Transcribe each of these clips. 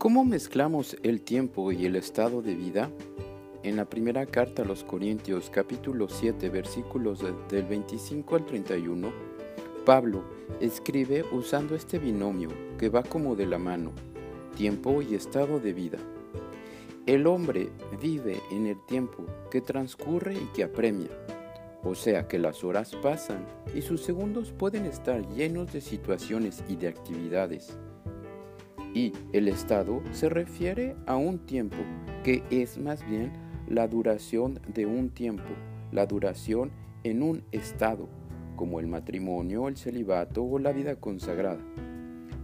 ¿Cómo mezclamos el tiempo y el estado de vida? En la primera carta a los Corintios capítulo 7 versículos del 25 al 31, Pablo escribe usando este binomio que va como de la mano, tiempo y estado de vida. El hombre vive en el tiempo que transcurre y que apremia, o sea que las horas pasan y sus segundos pueden estar llenos de situaciones y de actividades y el estado se refiere a un tiempo que es más bien la duración de un tiempo, la duración en un estado, como el matrimonio, el celibato o la vida consagrada.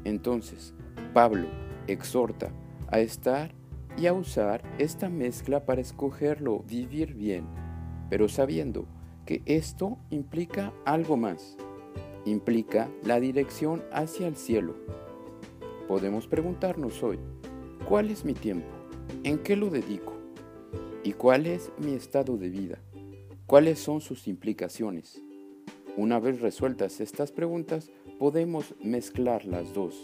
Entonces, Pablo exhorta a estar y a usar esta mezcla para escogerlo, vivir bien, pero sabiendo que esto implica algo más, implica la dirección hacia el cielo Podemos preguntarnos hoy, ¿cuál es mi tiempo? ¿En qué lo dedico? ¿Y cuál es mi estado de vida? ¿Cuáles son sus implicaciones? Una vez resueltas estas preguntas, podemos mezclar las dos.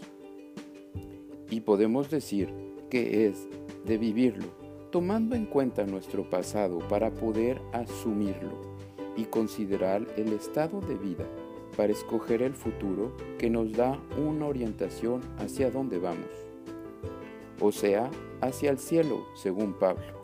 Y podemos decir que es de vivirlo, tomando en cuenta nuestro pasado para poder asumirlo y considerar el estado de vida para escoger el futuro que nos da una orientación hacia dónde vamos, o sea, hacia el cielo, según Pablo.